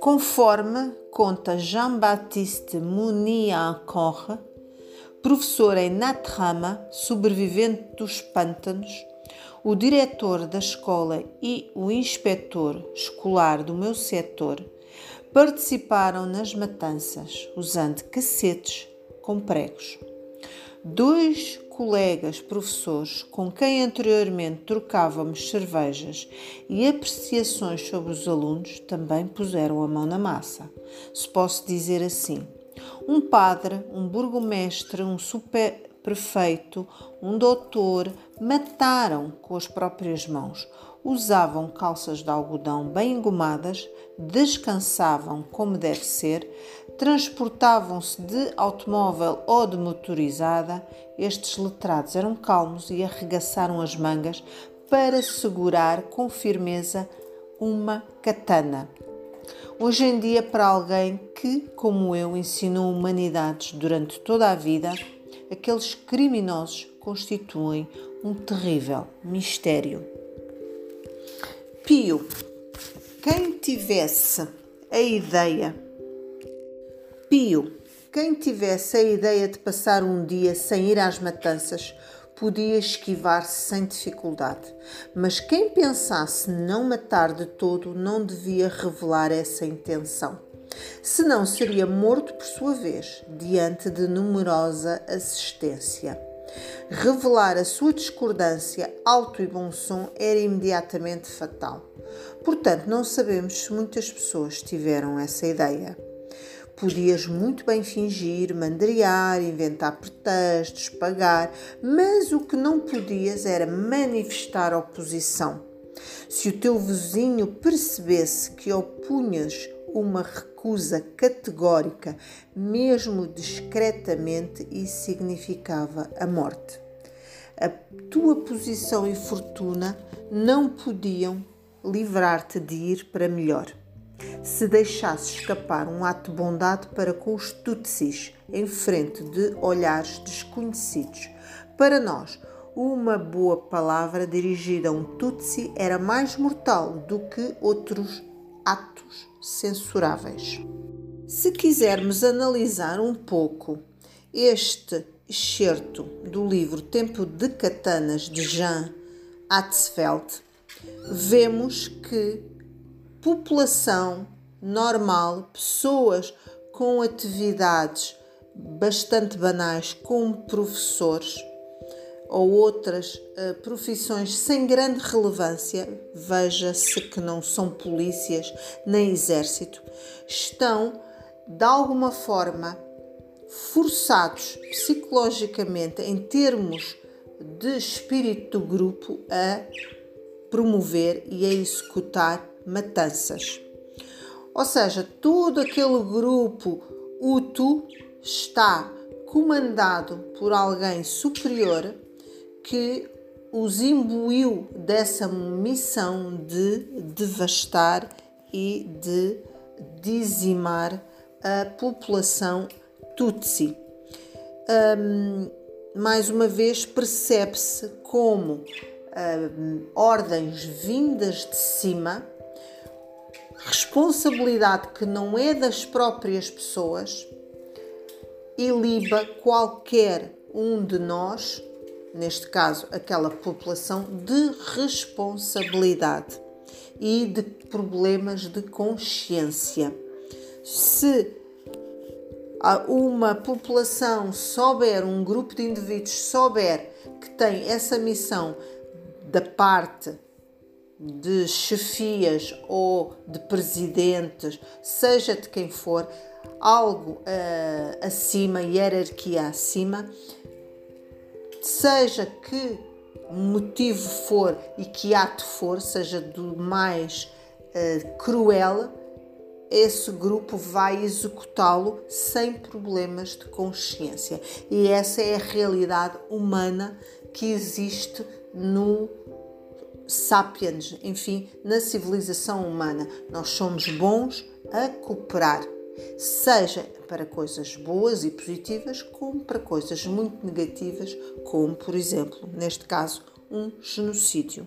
Conforme conta Jean-Baptiste Mounier-Corre, professor em Natrama, sobrevivente dos pântanos, o diretor da escola e o inspetor escolar do meu setor participaram nas matanças usando cacetes com pregos. Dois colegas professores com quem anteriormente trocávamos cervejas e apreciações sobre os alunos também puseram a mão na massa, se posso dizer assim. Um padre, um burgomestre, um superprefeito, um doutor mataram com as próprias mãos usavam calças de algodão bem engomadas, descansavam como deve ser, transportavam-se de automóvel ou de motorizada. Estes letrados eram calmos e arregaçaram as mangas para segurar com firmeza uma katana. Hoje em dia, para alguém que, como eu, ensinou humanidades durante toda a vida, aqueles criminosos constituem um terrível mistério. Pio, quem tivesse a ideia, Pio, quem tivesse a ideia de passar um dia sem ir às matanças, podia esquivar-se sem dificuldade. Mas quem pensasse não matar de todo não devia revelar essa intenção. Senão seria morto por sua vez, diante de numerosa assistência. Revelar a sua discordância alto e bom som era imediatamente fatal. Portanto, não sabemos se muitas pessoas tiveram essa ideia. Podias muito bem fingir, mandriar, inventar pretextos, pagar, mas o que não podias era manifestar oposição. Se o teu vizinho percebesse que opunhas uma recusa categórica, mesmo discretamente, isso significava a morte. A tua posição e fortuna não podiam livrar-te de ir para melhor. Se deixasses escapar um ato de bondade para com os Tutsis em frente de olhares desconhecidos, para nós, uma boa palavra dirigida a um Tutsi era mais mortal do que outros atos censuráveis. Se quisermos analisar um pouco este excerto do livro Tempo de Katanas de Jean Atzfeld, vemos que população normal, pessoas com atividades bastante banais, como professores, ou outras uh, profissões sem grande relevância, veja-se que não são polícias nem exército, estão de alguma forma forçados psicologicamente, em termos de espírito do grupo, a promover e a executar matanças. Ou seja, todo aquele grupo útil está comandado por alguém superior que os imbuiu dessa missão de devastar e de dizimar a população Tutsi. Um, mais uma vez, percebe-se como um, ordens vindas de cima, responsabilidade que não é das próprias pessoas, iliba qualquer um de nós neste caso aquela população, de responsabilidade e de problemas de consciência. Se uma população souber, um grupo de indivíduos souber que tem essa missão da parte de chefias ou de presidentes, seja de quem for, algo uh, acima, hierarquia acima, seja que motivo for e que ato for, seja do mais uh, cruel, esse grupo vai executá-lo sem problemas de consciência. E essa é a realidade humana que existe no sapiens, enfim, na civilização humana. Nós somos bons a cooperar seja para coisas boas e positivas, como para coisas muito negativas, como, por exemplo, neste caso, um genocídio.